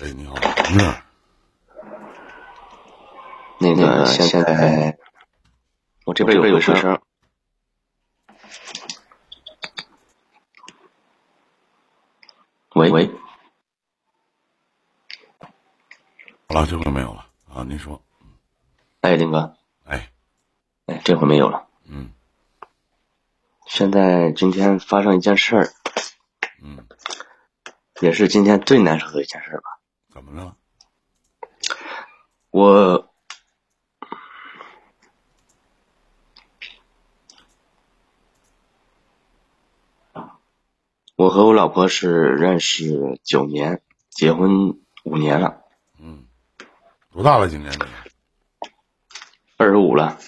哎，你好，同志。那个现在我这边有个声。喂喂，好了，这回没有了啊！您说，哎，林哥，哎，哎，这回没有了。嗯，现在今天发生一件事儿，嗯，也是今天最难受的一件事吧？怎么了？我。我和我老婆是认识九年，结婚五年了。嗯，多大了？今年你二十五了。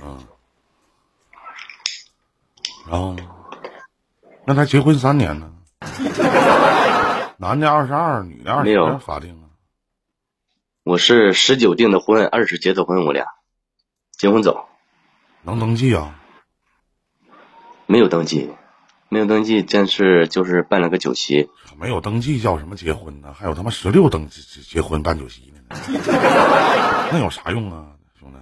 嗯，然后呢？那他结婚三年呢？男的二十二，女的二十，法定啊？我是十九订的婚，二十结的婚，我俩结婚走。能登记啊？没有登记。没有登记，但是就是办了个酒席。没有登记叫什么结婚呢？还有他妈十六登记结婚办酒席呢？那有啥用啊，兄弟？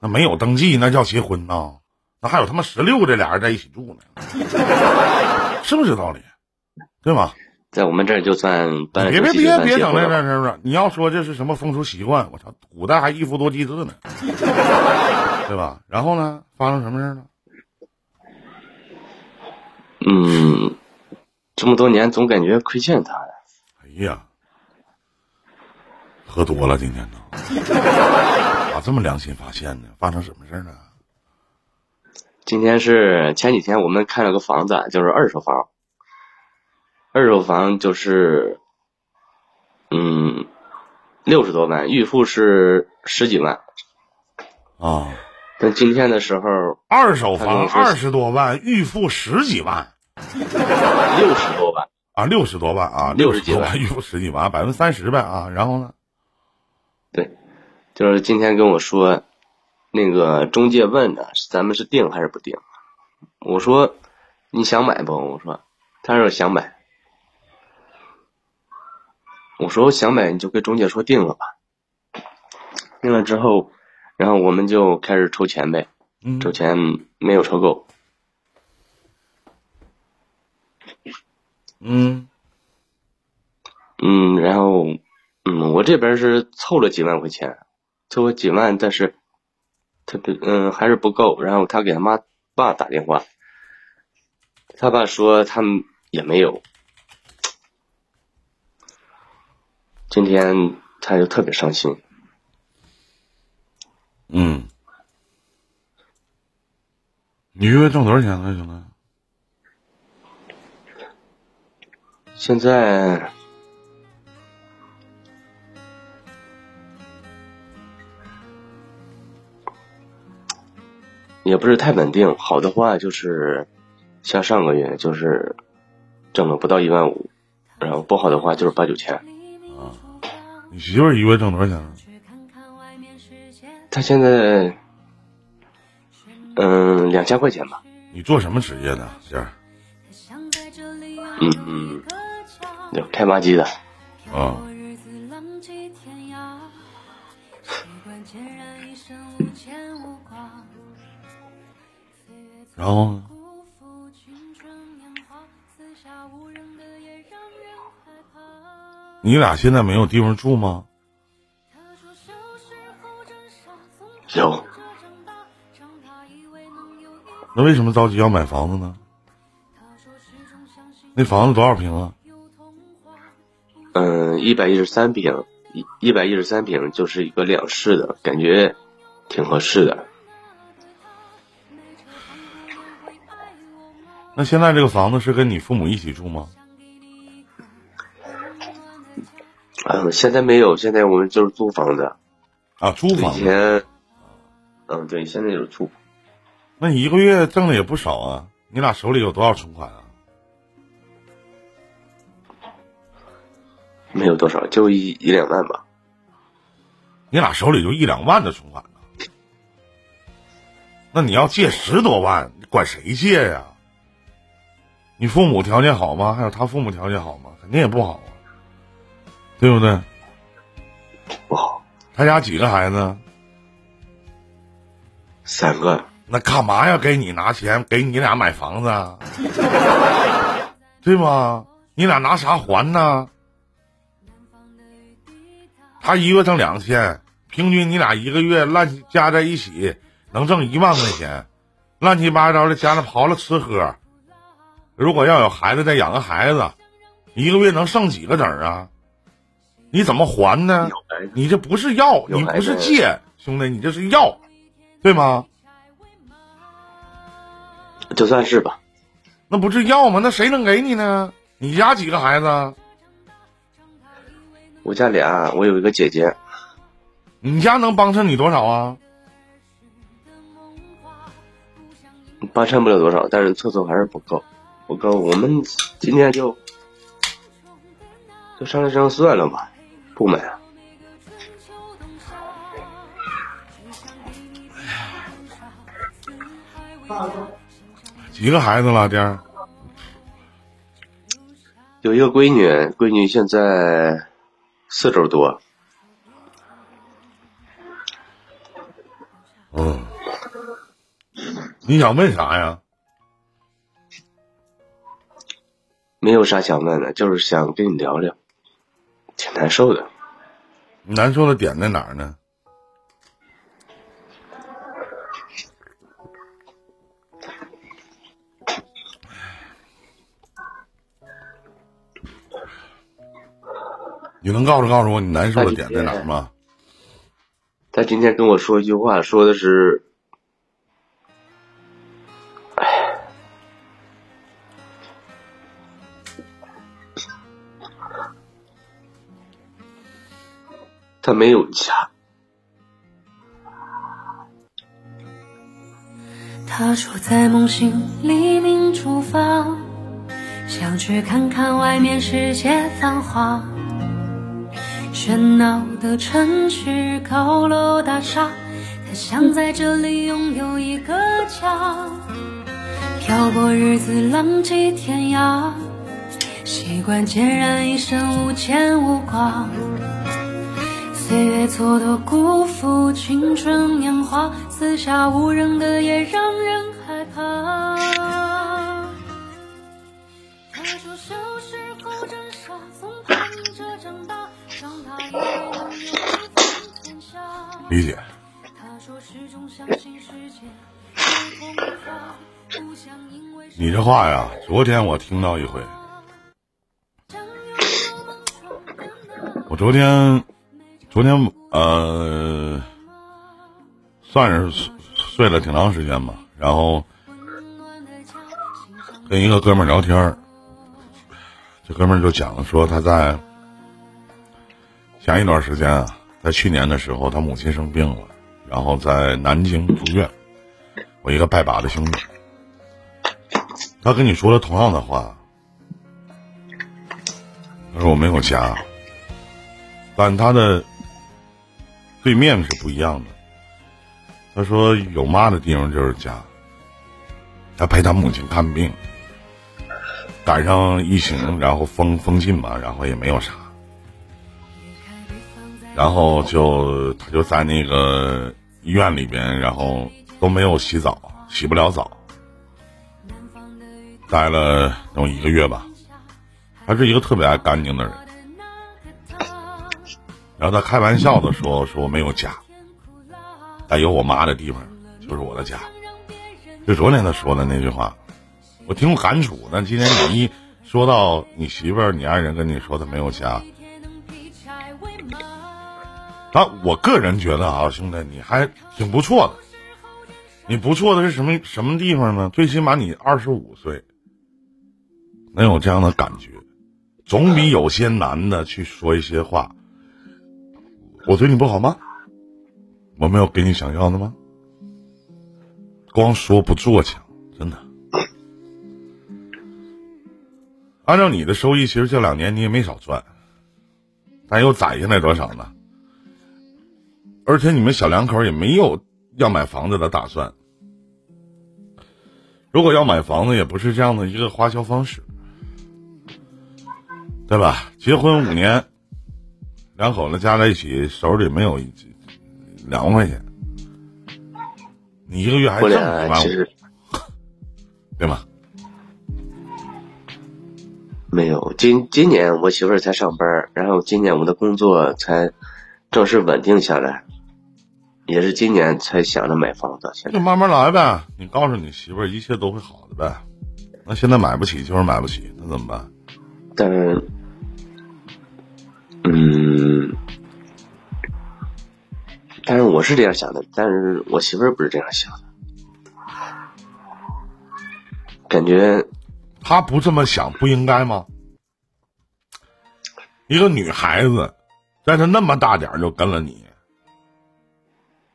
那没有登记那叫结婚呐？那还有他妈十六这俩人在一起住呢？是不是这道理？对吧？在我们这儿就算办别别别别整那事儿你要说这是什么风俗习惯？我操，古代还一夫多妻制呢，对吧？然后呢，发生什么事了？嗯，这么多年总感觉亏欠他。哎呀，喝多了今天都，咋这么良心发现呢？发生什么事了？今天是前几天我们看了个房子，就是二手房。二手房就是，嗯，六十多万，预付是十几万。啊。但今天的时候，二手房二十多万，预付十几万。六十多万啊，六十多万啊，六十几万，预付十几万，百分之三十呗啊，然后呢？对，就是今天跟我说，那个中介问的，咱们是定还是不定？我说你想买不？我说，他说想买。我说想买你就跟中介说定了吧。定了之后，然后我们就开始筹钱呗，筹钱没有筹够。嗯，嗯，然后，嗯，我这边是凑了几万块钱，凑了几万，但是，他嗯还是不够。然后他给他妈爸打电话，他爸说他们也没有。今天他就特别伤心。嗯，你一个月挣多少钱呢，兄弟？现在也不是太稳定，好的话就是像上个月就是挣了不到一万五，然后不好的话就是八九千。啊，你媳妇儿一个月挣多少钱？她现在嗯两千块钱吧。你做什么职业的，姐儿？嗯嗯。开挖机的，啊。然后，你俩现在没有地方住吗？有。那为什么着急要买房子呢？那房子多少平啊？嗯，一百一十三平，一一百一十三平就是一个两室的，感觉挺合适的。那现在这个房子是跟你父母一起住吗？嗯，现在没有，现在我们就是租房子。啊，租房。以前，嗯，对，现在就是租。那你一个月挣的也不少啊？你俩手里有多少存款啊？没有多少，就一一两万吧。你俩手里就一两万的存款呢？那你要借十多万，你管谁借呀？你父母条件好吗？还有他父母条件好吗？肯定也不好啊。对不对？不好。他家几个孩子？三个。那干嘛要给你拿钱给你俩买房子？对吗？你俩拿啥还呢？他一个月挣两千，平均你俩一个月乱加在一起能挣一万块钱，乱七八糟的加上刨了吃喝。如果要有孩子再养个孩子，一个月能剩几个子儿啊？你怎么还呢？你这不是要，你不是借，兄弟，你这是要，对吗？就算是吧，那不是要吗？那谁能给你呢？你家几个孩子？我家俩，我有一个姐姐。你家能帮衬你多少啊？帮衬不了多少，但是凑凑还是不够，不够。我们今天就就商量商量算了吧，不买啊。几个孩子了，爹？有一个闺女，闺女现在四周多。嗯，你想问啥呀？没有啥想问的，就是想跟你聊聊，挺难受的。难受的点在哪儿呢？你能告诉告诉我你难受的点在哪儿吗？他今天跟我说一句话，说的是：“他没有家。”他说：“在梦醒黎明出发，想去看看外面世界繁华。”喧闹的城市，高楼大厦，他想在这里拥有一个家。漂泊日子，浪迹天涯，习惯孑然一身，无牵无挂。岁月蹉跎，辜负青春年华，四下无人的夜，让人害怕。理解。你这话呀，昨天我听到一回。我昨天，昨天呃，算是睡了挺长时间吧，然后跟一个哥们儿聊天儿这哥们儿就讲说他在。前一段时间啊，在去年的时候，他母亲生病了，然后在南京住院。我一个拜把的兄弟，他跟你说了同样的话，他说我没有家，但他的对面是不一样的。他说有妈的地方就是家。他陪他母亲看病，赶上疫情，然后封封禁嘛，然后也没有啥。然后就他就在那个医院里边，然后都没有洗澡，洗不了澡，待了有一个月吧。他是一个特别爱干净的人。然后他开玩笑的说：“说我没有家，但有我妈的地方就是我的家。”就昨天他说的那句话，我挺有感触。但今天你一说到你媳妇儿、你爱人跟你说他没有家。啊，我个人觉得啊，兄弟，你还挺不错的。你不错的是什么什么地方呢？最起码你二十五岁，能有这样的感觉，总比有些男的去说一些话。我对你不好吗？我没有给你想要的吗？光说不做强，真的。按照你的收益，其实这两年你也没少赚，但又攒下来多少呢？而且你们小两口也没有要买房子的打算。如果要买房子，也不是这样的一个花销方式，对吧？结婚五年，两口子加在一起手里没有一两万块钱，你一个月还我挣五万五，对吗？没有，今今年我媳妇儿才上班，然后今年我的工作才正式稳定下来，也是今年才想着买房子。现在就慢慢来呗。你告诉你媳妇儿，一切都会好的呗。那现在买不起就是买不起，那怎么办？但是，嗯，但是我是这样想的，但是我媳妇儿不是这样想的，感觉她不这么想不应该吗？一个女孩子，在她那么大点儿就跟了你，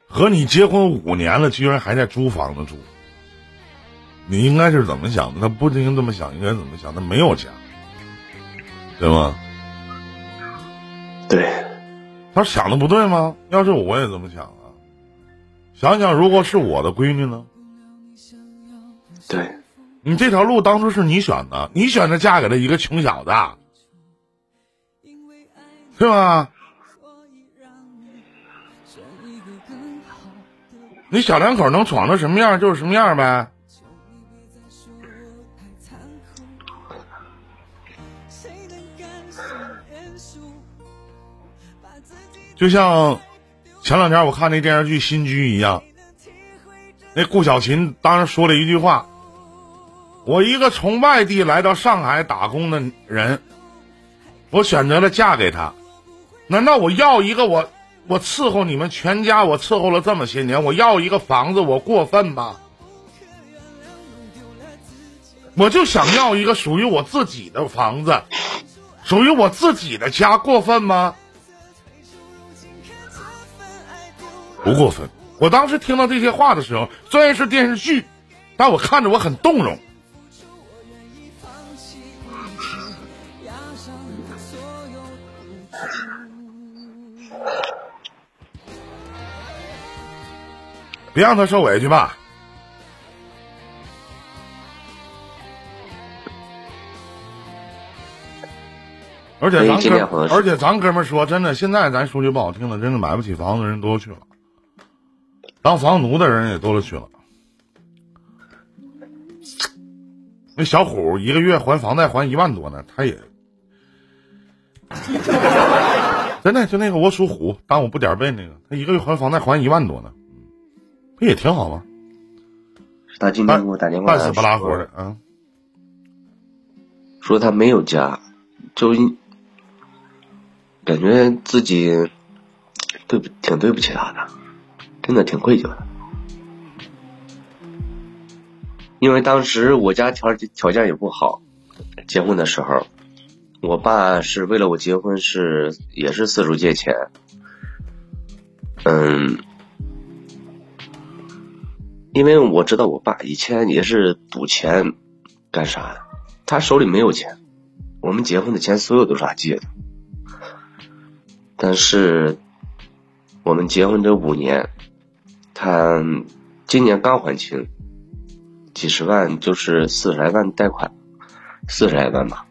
和你结婚五年了，居然还在租房子住，你应该是怎么想的？她不应该这么想，应该怎么想？她没有家，对吗？对，他想的不对吗？要是我也这么想啊，想想如果是我的闺女呢？对，你这条路当初是你选的，你选择嫁给了一个穷小子，是吧？你小两口能闯成什么样就是什么样呗。就像前两天我看那电视剧《新居》一样，那顾小琴当时说了一句话：“我一个从外地来到上海打工的人，我选择了嫁给他。难道我要一个我我伺候你们全家，我伺候了这么些年，我要一个房子，我过分吗？我就想要一个属于我自己的房子，属于我自己的家，过分吗？不过分。我当时听到这些话的时候，虽然是电视剧，但我看着我很动容。别让他受委屈吧。而且咱哥，而且咱哥们说，真的，现在咱说句不好听的，真的买不起房子的人多了去了，当房奴的人也多了去了。那小虎一个月还房贷还一万多呢，他也 真的就那个我属虎，当我不点儿背那个，他一个月还房贷还一万多呢，不也挺好吗？他今天给我打电话半死不拉活的，啊。说他没有家，就感觉自己对不挺对不起他的，真的挺愧疚的。因为当时我家条件条件也不好，结婚的时候，我爸是为了我结婚是也是四处借钱，嗯，因为我知道我爸以前也是赌钱干啥的，他手里没有钱，我们结婚的钱所有都是他借的，但是我们结婚这五年，他今年刚还清，几十万就是四十来万贷款，四十来万吧。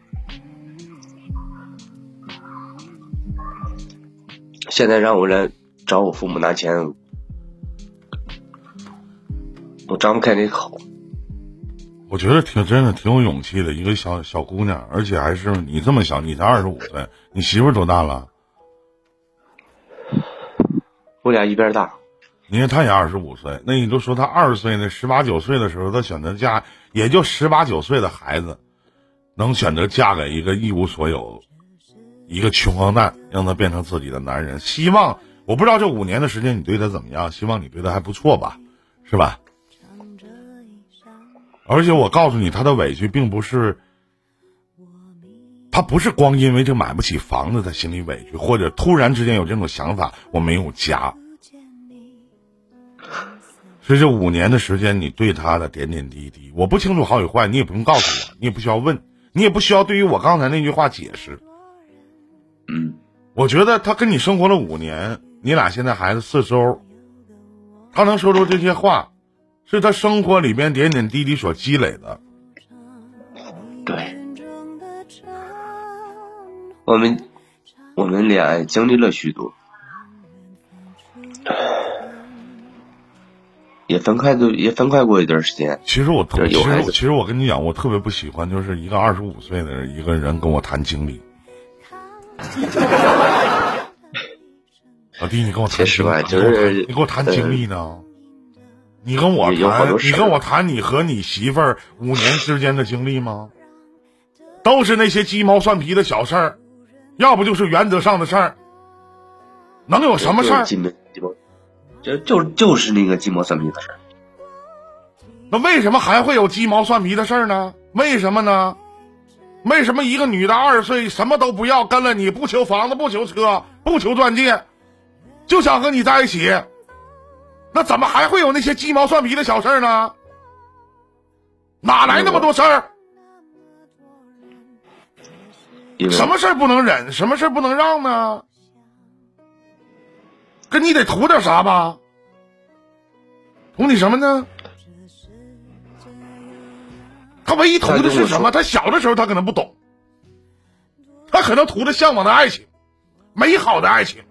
现在让我来找我父母拿钱，我张不开这口。我觉得挺真的，挺有勇气的一个小小姑娘，而且还是你这么小，你才二十五岁，你媳妇多大了？我俩一边大，你看他也二十五岁，那你就说他二十岁那十八九岁的时候，他选择嫁，也就十八九岁的孩子，能选择嫁给一个一无所有、一个穷光蛋，让他变成自己的男人。希望我不知道这五年的时间你对他怎么样，希望你对他还不错吧，是吧？而且我告诉你，他的委屈并不是，他不是光因为这买不起房子他心里委屈，或者突然之间有这种想法，我没有家。所以这五年的时间，你对他的点点滴滴，我不清楚好与坏，你也不用告诉我，你也不需要问，你也不需要对于我刚才那句话解释。嗯，我觉得他跟你生活了五年，你俩现在孩子四周，他能说出这些话，是他生活里边点点滴滴所积累的。对，我们我们恋爱经历了许多，也分开都也分开过一段时间。其实我特其实就是有孩子其实我跟你讲，我特别不喜欢，就是一个二十五岁的一个人跟我谈经历。老弟，你跟我谈其实吧经历就是你跟我谈经历呢？你跟我谈，你跟我谈你和你媳妇儿五年之间的经历吗？都是那些鸡毛蒜皮的小事儿，要不就是原则上的事儿，能有什么事儿？就就就是那个鸡毛蒜皮的事儿。那为什么还会有鸡毛蒜皮的事儿呢？为什么呢？为什么一个女的二十岁什么都不要，跟了你不求房子不求车不求钻戒，就想和你在一起？那怎么还会有那些鸡毛蒜皮的小事儿呢？哪来那么多事儿？什么事儿不能忍？什么事儿不能让呢？跟你得图点啥吧？图你什么呢？他唯一图的是什么？他小的时候他可能不懂，他可能图的向往的爱情，美好的爱情，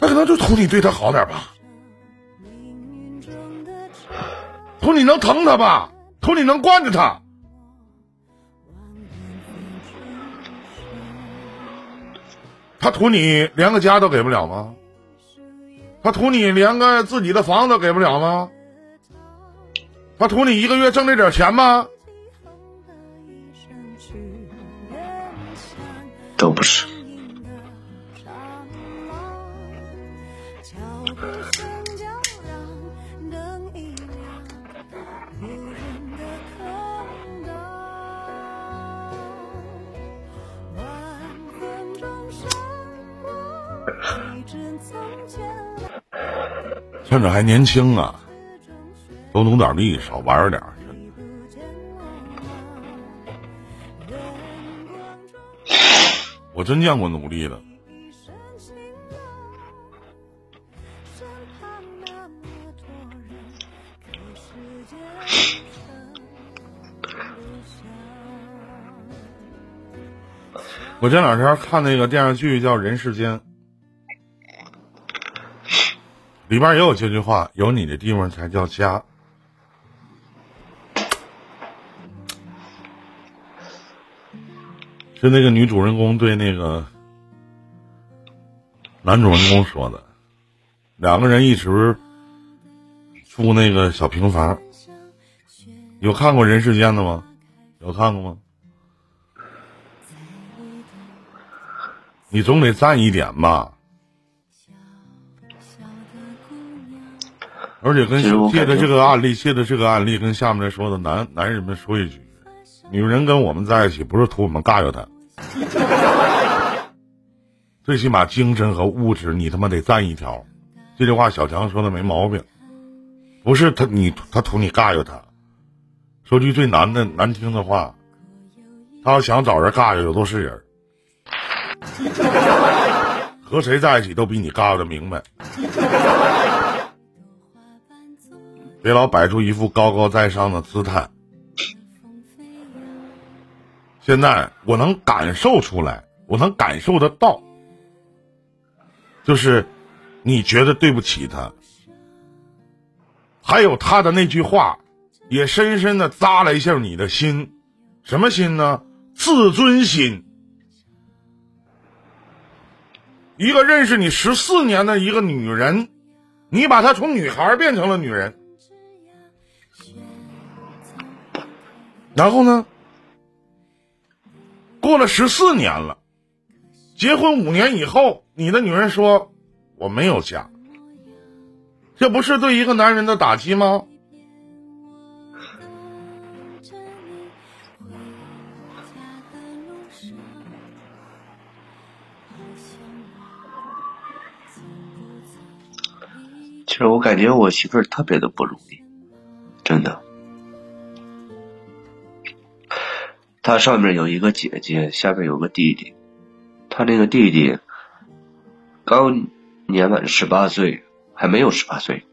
他可能就图你对他好点吧，图你能疼他吧，图你能惯着他。他图你连个家都给不了吗？他图你连个自己的房子给不了吗？他图你一个月挣那点钱吗？都不是。趁着还年轻啊，多努点力，少玩点。我真见过努力的，我这两天看那个电视剧叫《人世间》，里边也有这句话：“有你的地方才叫家。”是那个女主人公对那个男主人公说的。两个人一直住那个小平房，有看过《人世间》的吗？有看过吗？你总得占一点吧。而且跟借着这个案例，借着这个案例，跟下面来说的男男人们说一句：女人跟我们在一起，不是图我们尬着她，最起码精神和物质你他妈得占一条。这句话小强说的没毛病，不是他你他图你尬着他。说句最难的难听的话，他要想找人尬着，有都是人。和谁在一起都比你尬的明白。别老摆出一副高高在上的姿态。现在我能感受出来，我能感受得到，就是你觉得对不起他，还有他的那句话，也深深的扎了一下你的心，什么心呢？自尊心。一个认识你十四年的一个女人，你把她从女孩变成了女人。然后呢？过了十四年了，结婚五年以后，你的女人说我没有家，这不是对一个男人的打击吗？其实我感觉我媳妇儿特别的不容易，她上面有一个姐姐，下面有个弟弟。她那个弟弟刚年满十八岁，还没有十八岁，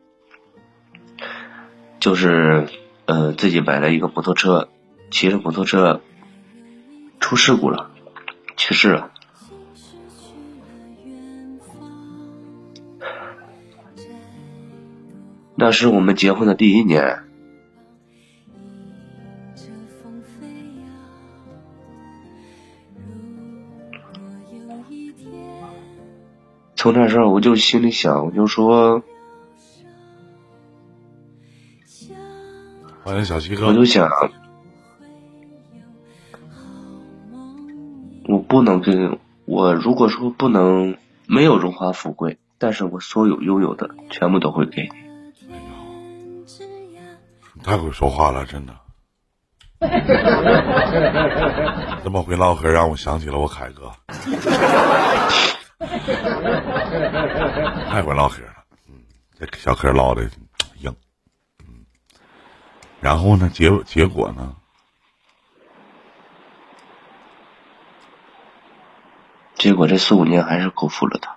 就是呃自己买了一个摩托车，骑着摩托车出事故了，去世了。那是我们结婚的第一年。从那时候我就心里想，我就说，欢迎小七哥，我就想，我不能跟我如果说不能没有荣华富贵，但是我所有拥有的全部都会给你。太会说话了，真的。这么会唠嗑，让我想起了我凯哥。太会唠嗑了，嗯，这小嗑唠的硬，嗯。然后呢，结结果呢？结果这四五年还是辜负了他。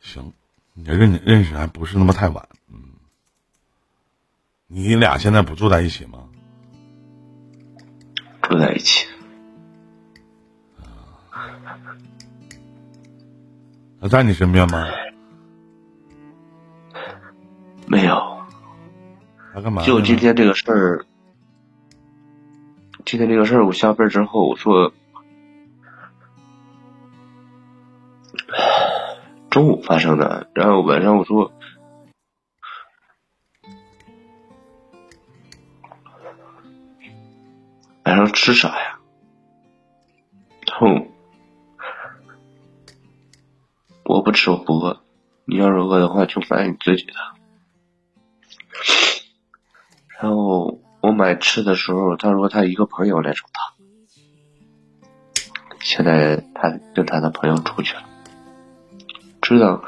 行，你认认识还不是那么太晚。你俩现在不住在一起吗？住在一起。他在你身边吗？没有。他干嘛？就今天这个事儿，今天这个事儿，我下班之后我说，中午发生的，然后晚上我说。晚上吃啥呀？要是饿的话，就买你自己的。然后我买吃的时候，他说他一个朋友来找他，现在他跟他的朋友出去了。知道，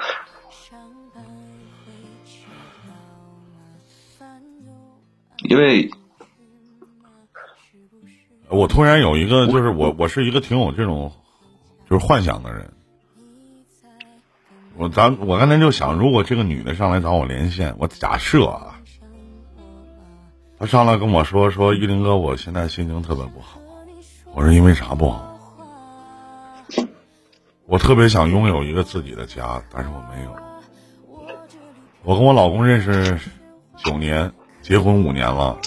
因为。我突然有一个，就是我，我是一个挺有这种，就是幻想的人。我咱我刚才就想，如果这个女的上来找我连线，我假设啊，她上来跟我说说，玉林哥，我现在心情特别不好。我说因为啥不好？我特别想拥有一个自己的家，但是我没有。我跟我老公认识九年，结婚五年了。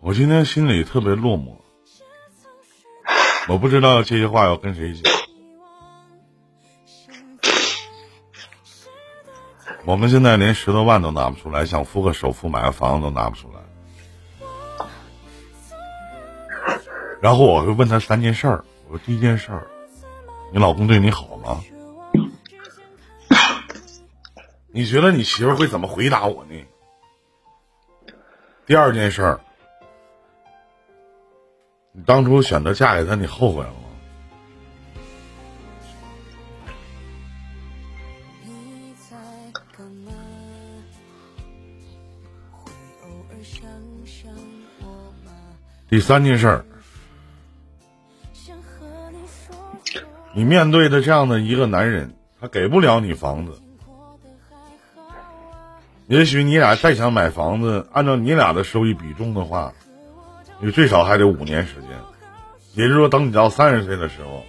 我今天心里特别落寞，我不知道这些话要跟谁讲。我们现在连十多万都拿不出来，想付个首付买个房子都拿不出来。然后我会问他三件事儿。我说第一件事儿，你老公对你好吗？你觉得你媳妇会怎么回答我呢？第二件事儿。你当初选择嫁给他，你后悔了吗？第三件事儿，你面对的这样的一个男人，他给不了你房子。也许你俩再想买房子，按照你俩的收益比重的话。你最少还得五年时间，也就是说，等你到三十岁的时候，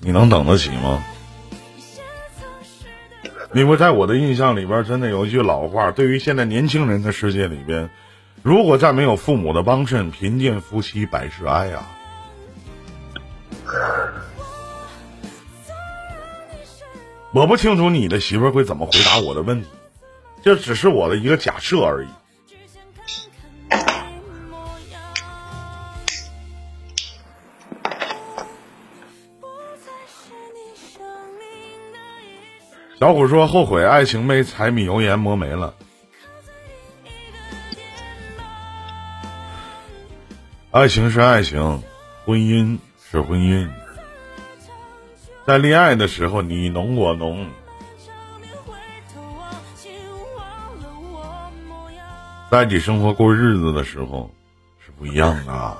你能等得起吗？因为在我的印象里边，真的有一句老话，对于现在年轻人的世界里边，如果再没有父母的帮衬，贫贱夫妻百事哀呀。我不清楚你的媳妇会怎么回答我的问题，这只是我的一个假设而已。小虎说：“后悔爱情被柴米油盐磨没了，爱情是爱情，婚姻是婚姻。在恋爱的时候，你侬我侬；在一起生活过日子的时候，是不一样的。”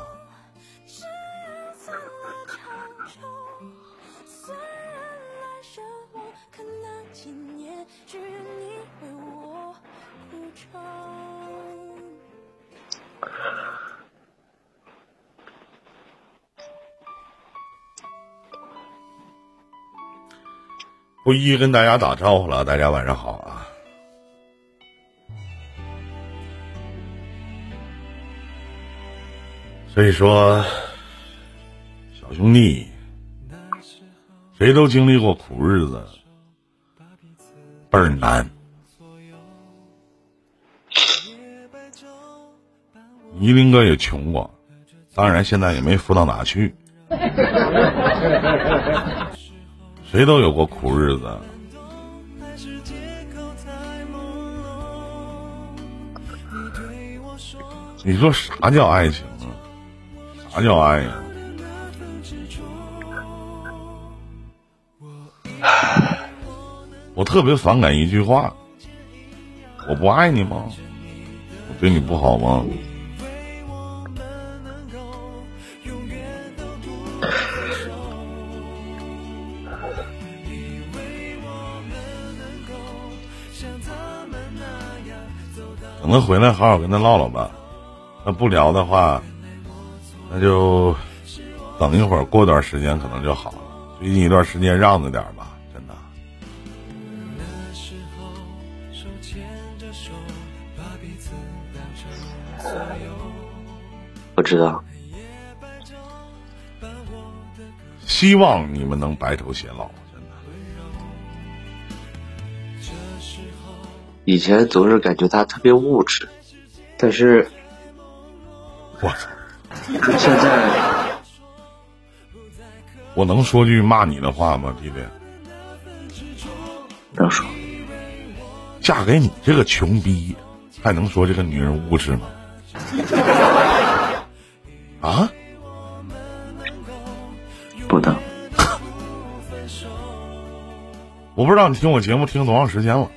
不一一跟大家打招呼了，大家晚上好啊！所以说，小兄弟，谁都经历过苦日子，倍儿难。依林哥也穷过，当然现在也没富到哪去。谁都有过苦日子。你说啥叫爱情啊？啥叫爱呀？我特别反感一句话：我不爱你吗？我对你不好吗？等他回来，好好跟他唠唠吧。那不聊的话，那就等一会儿，过段时间可能就好了。最近一段时间让着点吧，真的。我知道。希望你们能白头偕老。以前总是感觉他特别物质，但是，我操！现在，我能说句骂你的话吗，弟弟？能说。嫁给你这个穷逼，还能说这个女人物质吗？啊？不能。我不知道你听我节目听多长时间了。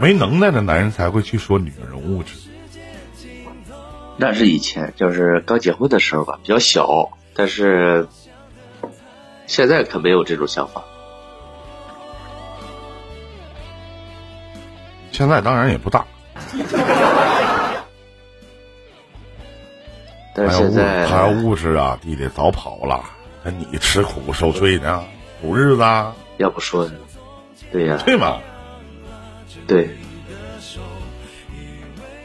没能耐的男人才会去说女人物质。那是以前，就是刚结婚的时候吧，比较小。但是现在可没有这种想法。现在当然也不大。但是现在还要物质啊，弟弟早跑了，那你吃苦受罪呢，苦日子。要不说，对呀，对吗？对，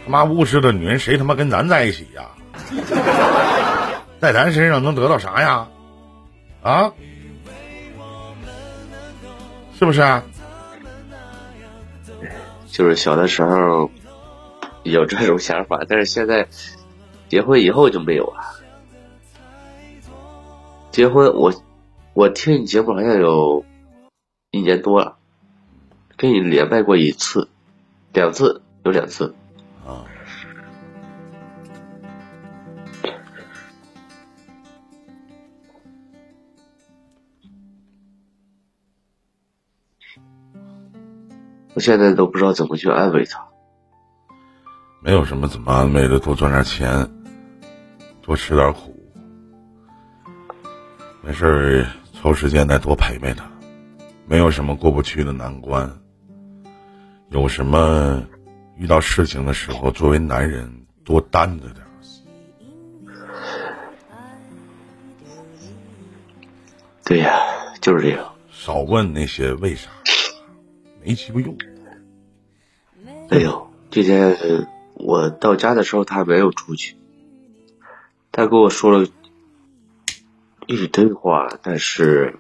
他妈物质的女人，谁他妈跟咱在一起呀？在咱身上能得到啥呀？啊？是不是？就是小的时候有这种想法，但是现在结婚以后就没有了。结婚，我我听你节目好像有一年多了。跟你连麦过一次，两次有两次。啊。我现在都不知道怎么去安慰他。没有什么怎么安慰的，多赚点钱，多吃点苦，没事儿抽时间再多陪陪他，没有什么过不去的难关。有什么遇到事情的时候，作为男人多担着点。对呀，就是这样。少问那些为啥，没鸡巴用。哎呦，今天我到家的时候，他没有出去。他跟我说了一堆话，但是。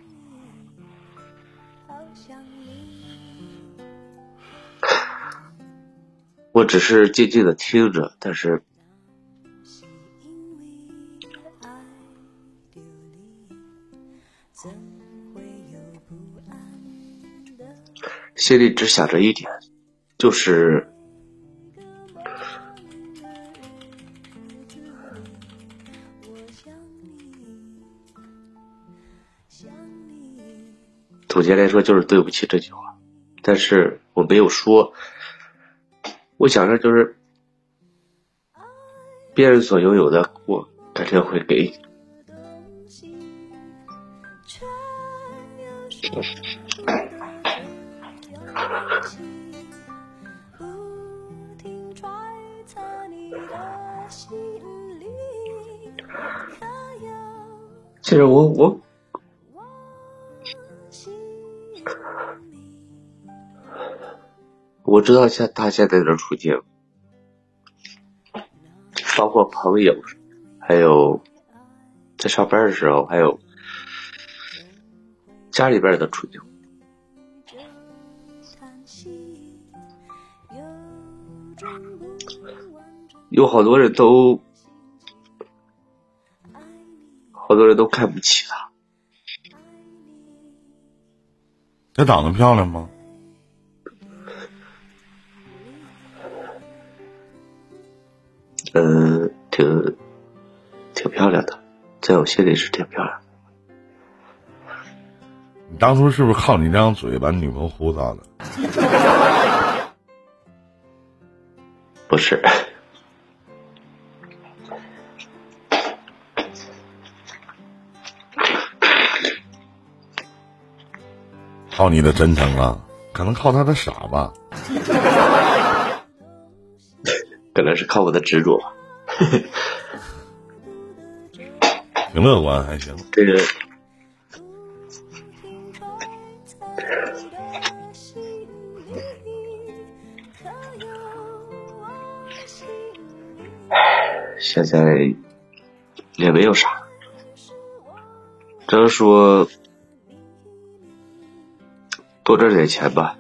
我只是静静的听着，但是心里只想着一点，就是总结来说就是对不起这句话，但是我没有说。我想着就是别人所拥有的，我肯定会给。其实我我我知道现他现在的处境，包括朋友，还有在上班的时候，还有家里边的处境。有好多人都，好多人都看不起他。她长得漂亮吗？呃，挺挺漂亮的，在我心里是挺漂亮的。你当初是不是靠你这张嘴把你女朋友呼咋的？不是。靠你的真诚啊，可能靠他的傻吧，可能是靠我的执着吧，挺乐观还行。这个现在也没有啥，只能说。多挣点钱吧。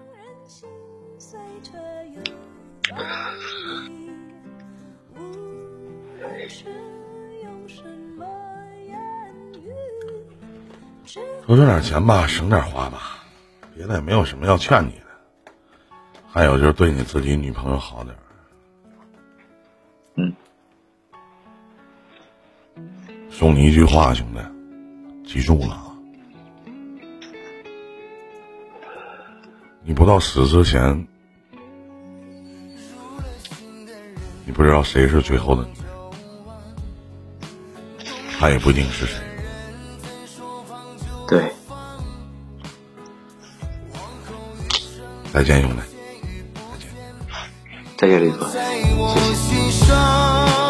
多挣点钱吧，省点花吧，别的也没有什么要劝你的。还有就是对你自己女朋友好点嗯。送你一句话，兄弟，记住了。你不到死之前，你不知道谁是最后的你，他也不一定是谁。对，再见，兄弟，再见，再见，李哥，谢谢。